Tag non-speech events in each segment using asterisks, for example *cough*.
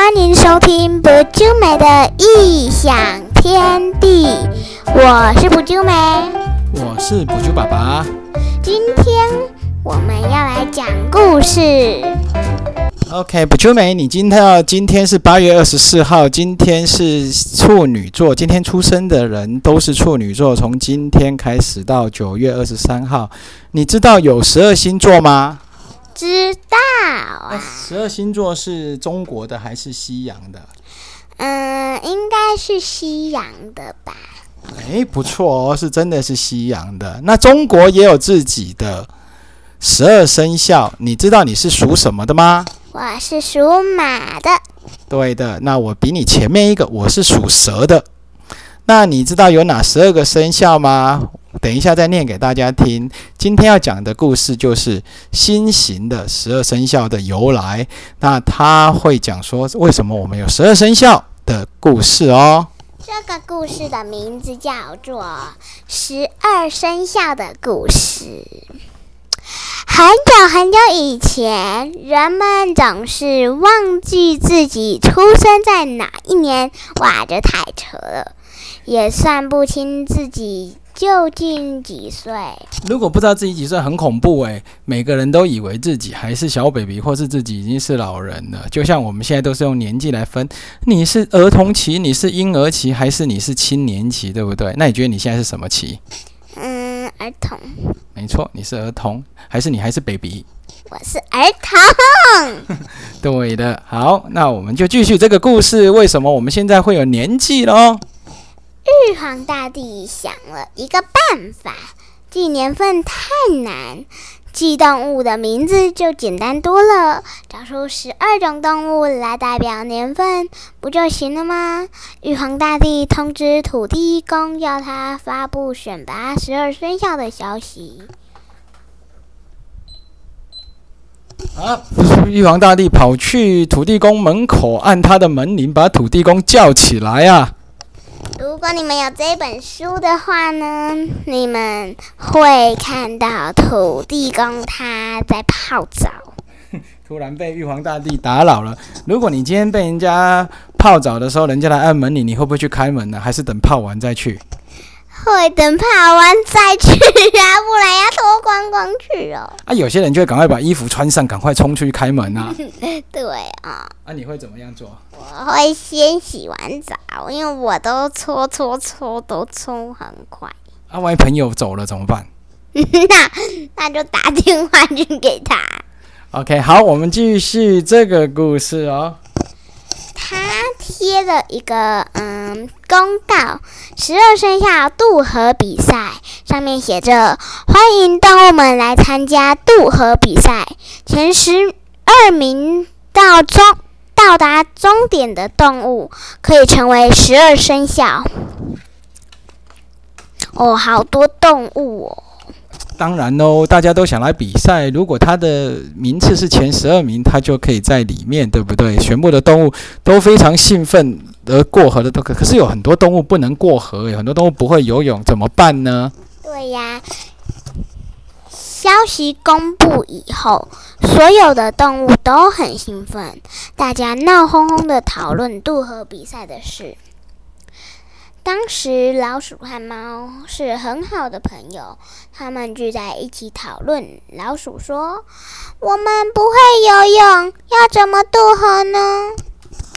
欢迎收听不就美的异想天地，我是不就美。我是补救爸爸。今天我们要来讲故事。OK，补救美，你今天要今天是八月二十四号，今天是处女座，今天出生的人都是处女座，从今天开始到九月二十三号，你知道有十二星座吗？知道啊，十二星座是中国的还是西洋的？嗯，应该是西洋的吧？诶，不错哦，是真的是西洋的。那中国也有自己的十二生肖，你知道你是属什么的吗？我是属马的，对的，那我比你前面一个，我是属蛇的。那你知道有哪十二个生肖吗？等一下再念给大家听。今天要讲的故事就是新型的十二生肖的由来。那他会讲说为什么我们有十二生肖的故事哦。这个故事的名字叫做《十二生肖的故事》。很久很久以前，人们总是忘记自己出生在哪一年，哇，这太扯了，也算不清自己究竟几岁。如果不知道自己几岁，很恐怖诶。每个人都以为自己还是小 baby，或是自己已经是老人了。就像我们现在都是用年纪来分，你是儿童期，你是婴儿期，还是你是青年期，对不对？那你觉得你现在是什么期？嗯，儿童，没错，你是儿童，还是你还是 baby？我是儿童。*laughs* 对的。好，那我们就继续这个故事。为什么我们现在会有年纪喽？玉皇大帝想了一个办法，记年份太难，记动物的名字就简单多了，找出十二种动物来代表年份，不就行了吗？玉皇大帝通知土地公，要他发布选拔十二生肖的消息。啊，玉皇大帝跑去土地公门口按他的门铃，把土地公叫起来啊！如果你们有这本书的话呢，你们会看到土地公他在泡澡。*laughs* 突然被玉皇大帝打扰了。如果你今天被人家泡澡的时候，人家来按门铃，你会不会去开门呢？还是等泡完再去？会等跑完再去啊，不然要脱光光去哦。*laughs* 啊，有些人就会赶快把衣服穿上，赶快冲出去开门啊！*laughs* 对啊，啊，你会怎么样做？我会先洗完澡，因为我都搓搓搓，都冲很快。啊，万一朋友走了怎么办 *laughs* 那那就打电话去给他。？OK，好，我们继续这个故事哦。贴了一个嗯公告，十二生肖渡河比赛，上面写着欢迎动物们来参加渡河比赛，前十二名到终到达终点的动物可以成为十二生肖。哦，好多动物哦！当然喽，大家都想来比赛。如果他的名次是前十二名，他就可以在里面，对不对？全部的动物都非常兴奋而过河的都可，可是有很多动物不能过河，有很多动物不会游泳，怎么办呢？对呀，消息公布以后，所有的动物都很兴奋，大家闹哄哄的讨论渡河比赛的事。当时，老鼠和猫是很好的朋友，他们聚在一起讨论。老鼠说：“我们不会游泳，要怎么渡河呢？”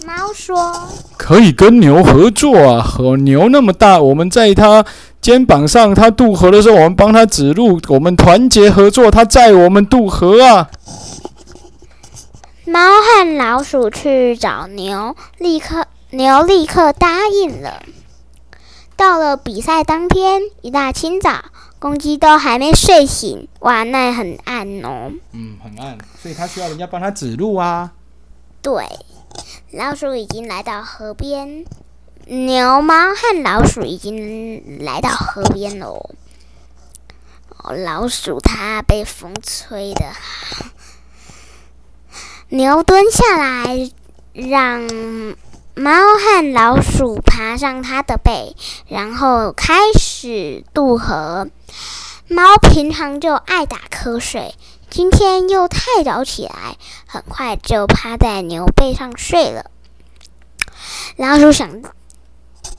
猫说：“可以跟牛合作啊！和牛那么大，我们在它肩膀上，它渡河的时候，我们帮它指路，我们团结合作，它载我们渡河啊！猫和老鼠去找牛，立刻牛立刻答应了。到了比赛当天，一大清早，公鸡都还没睡醒，哇，那很暗哦。嗯，很暗，所以它需要人家帮它指路啊。对，老鼠已经来到河边，牛、猫和老鼠已经来到河边喽。哦，老鼠它被风吹的，牛蹲下来，让猫和老鼠爬上它的背，然后开始渡河。猫平常就爱打瞌睡，今天又太早起来，很快就趴在牛背上睡了。老鼠想，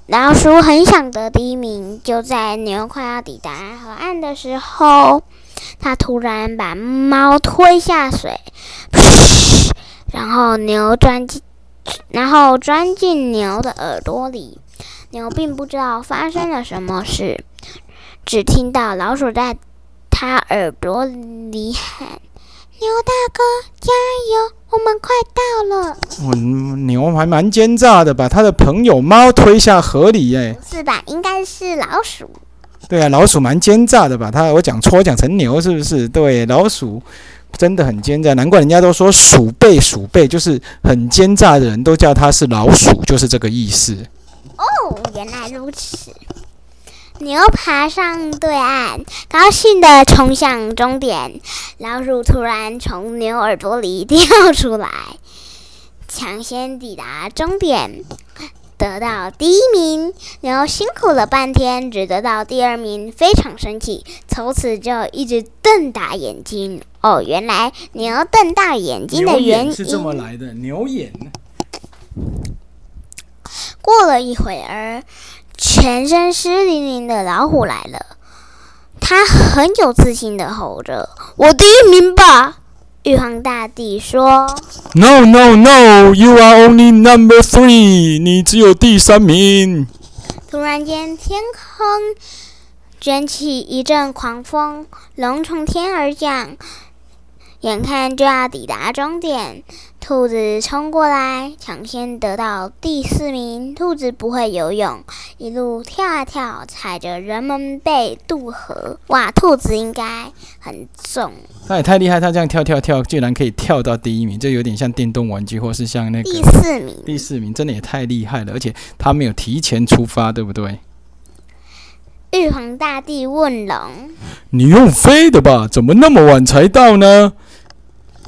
老鼠很想得第一名。就在牛快要抵达河岸的时候，它突然把猫推下水，然后牛钻进，然后钻进牛的耳朵里。牛并不知道发生了什么事，只听到老鼠在它耳朵里喊：“牛大哥，加油！我们快到了。”哦，牛还蛮奸诈的，把他的朋友猫推下河里，耶。不是吧？应该是老鼠。对啊，老鼠蛮奸诈的，把它我讲错，讲成牛是不是？对，老鼠真的很奸诈，难怪人家都说鼠辈鼠辈就是很奸诈的人都叫他是老鼠，就是这个意思。哦，原来如此。牛爬上对岸，高兴地冲向终点。老鼠突然从牛耳朵里跳出来，抢先抵达终点，得到第一名。牛辛苦了半天，只得到第二名，非常生气，从此就一直瞪大眼睛。哦，原来牛瞪大眼睛的原因是这么来的，牛眼。过了一会儿，全身湿淋淋的老虎来了。他很有自信的吼着：“我第一名吧！”玉皇大帝说：“No, no, no! You are only number three. 你只有第三名。”突然间，天空卷起一阵狂风，龙从天而降。眼看就要抵达终点，兔子冲过来，抢先得到第四名。兔子不会游泳，一路跳啊跳，踩着人们背渡河。哇，兔子应该很重。它也太厉害，它这样跳跳跳，居然可以跳到第一名，这有点像电动玩具，或是像那个第四名。第四名真的也太厉害了，而且它没有提前出发，对不对？玉皇大帝问龙：“你用飞的吧？怎么那么晚才到呢？”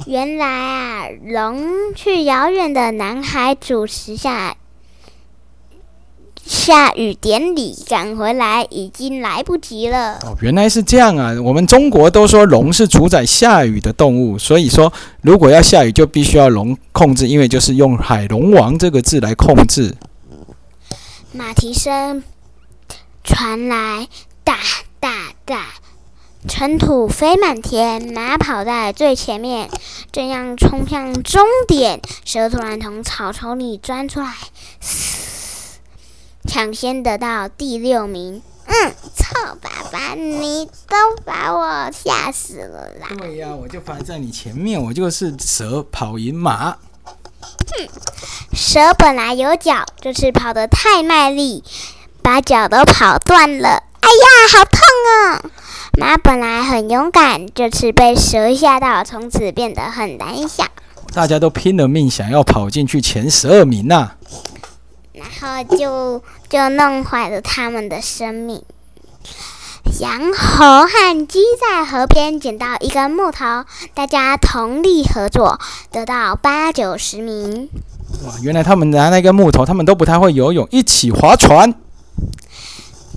原来啊，龙去遥远的南海主持下下雨典礼，赶回来已经来不及了。哦，原来是这样啊！我们中国都说龙是主宰下雨的动物，所以说如果要下雨，就必须要龙控制，因为就是用海龙王这个字来控制。马蹄声传来，哒哒哒。尘土飞满天，马跑在最前面，正要冲向终点。蛇突然从草丛里钻出来，抢先得到第六名。嗯，臭爸爸，你都把我吓死了啦！对呀，我就排在你前面，我就是蛇跑赢马。哼，蛇本来有脚，这次跑得太卖力，把脚都跑断了。哎呀，好痛啊！马本来很勇敢，这次被蛇吓到，从此变得很胆小。大家都拼了命想要跑进去前十二名呐，然后就就弄坏了他们的生命。羊、猴和鸡在河边捡到一根木头，大家同力合作，得到八九十名。哇，原来他们拿那根木头，他们都不太会游泳，一起划船。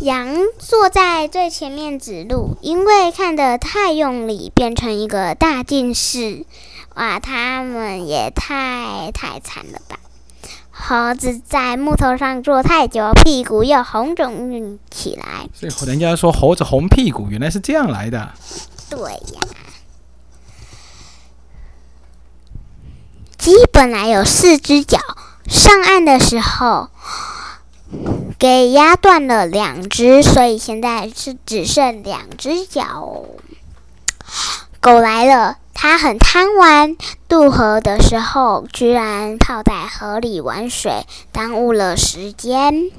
羊坐在最前面指路，因为看得太用力，变成一个大近视。哇，他们也太太惨了吧！猴子在木头上坐太久，屁股又红肿起来。所以人家说猴子红屁股，原来是这样来的。对呀，鸡本来有四只脚，上岸的时候。给压断了两只，所以现在是只剩两只脚。狗来了，它很贪玩，渡河的时候居然泡在河里玩水，耽误了时间。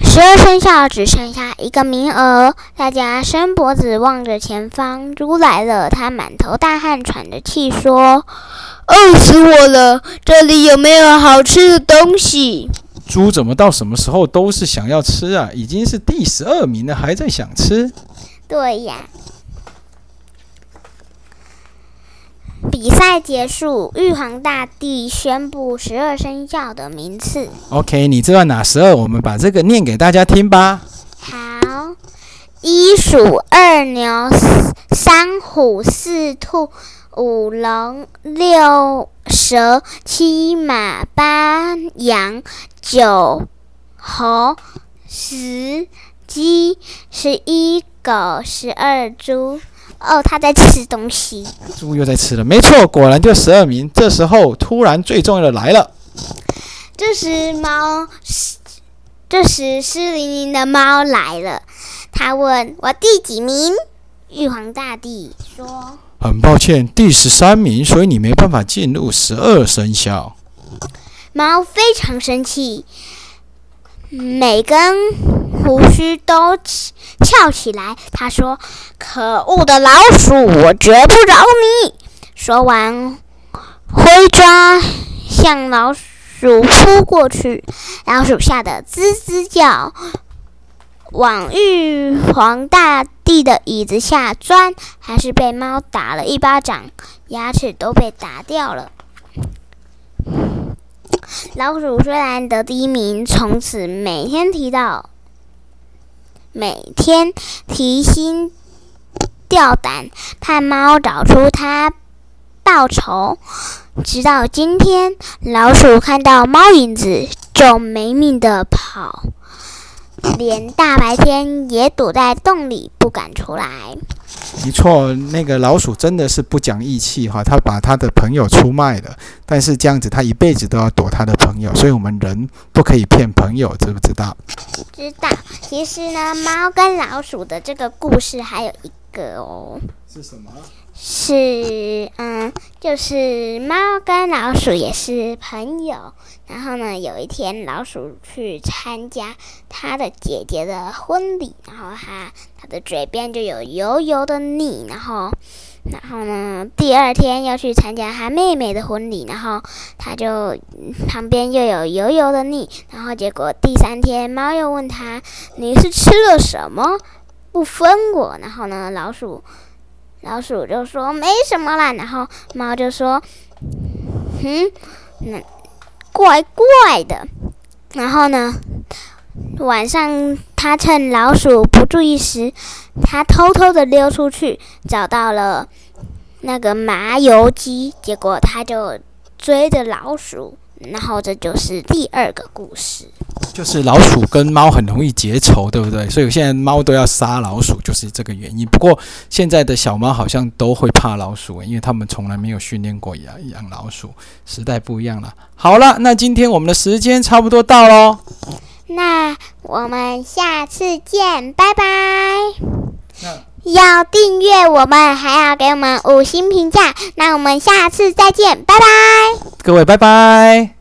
十二生肖只剩下一个名额，大家伸脖子望着前方。猪来了，它满头大汗，喘着气说：“饿死我了，这里有没有好吃的东西？”猪怎么到什么时候都是想要吃啊？已经是第十二名了，还在想吃？对呀。比赛结束，玉皇大帝宣布十二生肖的名次。OK，你知道哪十二？我们把这个念给大家听吧。好，一鼠，二牛，三虎，四兔，五龙六蛇七马八羊九猴十鸡十一狗十二猪。哦，他在吃东西。猪又在吃了，没错，果然就十二名。这时候突然最重要的来了。这时猫，这时湿淋淋的猫来了。他问我第几名？玉皇大帝说。很抱歉，第十三名，所以你没办法进入十二生肖。猫非常生气，每根胡须都翘起来。他说：“可恶的老鼠，我绝不饶你！”说完，挥抓向老鼠扑过去，老鼠吓得吱吱叫。往玉皇大帝的椅子下钻，还是被猫打了一巴掌，牙齿都被打掉了。老鼠虽然得第一名，从此每天提到，每天提心吊胆，盼猫找出它报仇。直到今天，老鼠看到猫影子就没命的跑。连大白天也躲在洞里不敢出来。没错，那个老鼠真的是不讲义气哈，他把他的朋友出卖了。但是这样子，他一辈子都要躲他的朋友。所以我们人不可以骗朋友，知不知道？知道。其实呢，猫跟老鼠的这个故事还有一个哦。是什么？是嗯，就是猫跟老鼠也是朋友。然后呢，有一天老鼠去参加他的姐姐的婚礼，然后他他的嘴边就有油油的腻。然后，然后呢，第二天要去参加他妹妹的婚礼，然后他就旁边又有油油的腻。然后结果第三天，猫又问他：“你是吃了什么？不分我？”然后呢，老鼠。老鼠就说没什么啦，然后猫就说：“嗯，那怪怪的。”然后呢，晚上他趁老鼠不注意时，他偷偷的溜出去，找到了那个麻油鸡，结果他就追着老鼠。然后这就是第二个故事，就是老鼠跟猫很容易结仇，对不对？所以现在猫都要杀老鼠，就是这个原因。不过现在的小猫好像都会怕老鼠，因为他们从来没有训练过养养老鼠，时代不一样了。好了，那今天我们的时间差不多到喽，那我们下次见，拜拜。要订阅我们，还要给我们五星评价。那我们下次再见，拜拜。各位，拜拜。